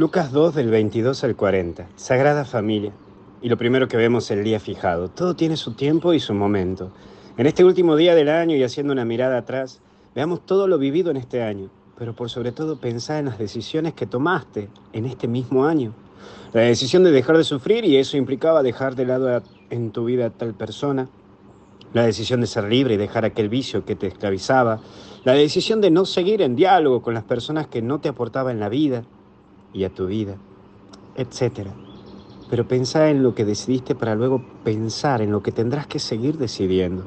Lucas 2 del 22 al 40. Sagrada familia. Y lo primero que vemos el día fijado. Todo tiene su tiempo y su momento. En este último día del año y haciendo una mirada atrás, veamos todo lo vivido en este año, pero por sobre todo pensar en las decisiones que tomaste en este mismo año. La decisión de dejar de sufrir y eso implicaba dejar de lado en tu vida a tal persona. La decisión de ser libre y dejar aquel vicio que te esclavizaba. La decisión de no seguir en diálogo con las personas que no te aportaban la vida y a tu vida, etc. Pero pensá en lo que decidiste para luego pensar en lo que tendrás que seguir decidiendo.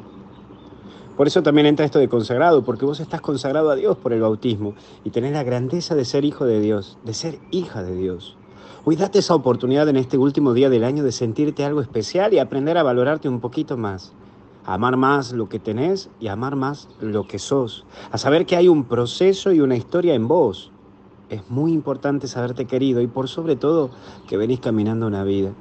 Por eso también entra esto de consagrado, porque vos estás consagrado a Dios por el bautismo y tenés la grandeza de ser hijo de Dios, de ser hija de Dios. Hoy date esa oportunidad en este último día del año de sentirte algo especial y aprender a valorarte un poquito más. A amar más lo que tenés y amar más lo que sos. A saber que hay un proceso y una historia en vos. Es muy importante saberte querido y por sobre todo que venís caminando una vida.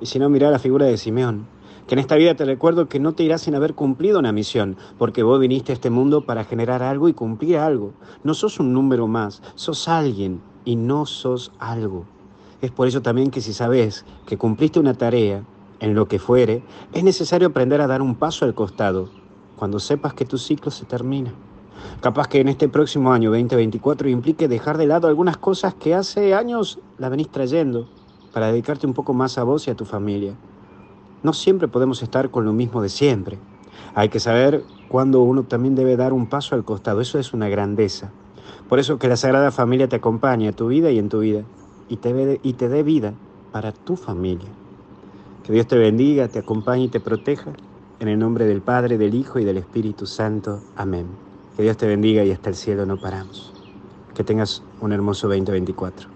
Y si no, mirá la figura de Simeón. Que en esta vida te recuerdo que no te irás sin haber cumplido una misión, porque vos viniste a este mundo para generar algo y cumplir algo. No sos un número más, sos alguien y no sos algo. Es por eso también que si sabes que cumpliste una tarea, en lo que fuere, es necesario aprender a dar un paso al costado, cuando sepas que tu ciclo se termina. Capaz que en este próximo año 2024 implique dejar de lado algunas cosas que hace años la venís trayendo para dedicarte un poco más a vos y a tu familia. No siempre podemos estar con lo mismo de siempre. Hay que saber cuándo uno también debe dar un paso al costado. Eso es una grandeza. Por eso que la Sagrada Familia te acompañe a tu vida y en tu vida y te, y te dé vida para tu familia. Que Dios te bendiga, te acompañe y te proteja. En el nombre del Padre, del Hijo y del Espíritu Santo. Amén. Que Dios te bendiga y hasta el cielo no paramos. Que tengas un hermoso 2024.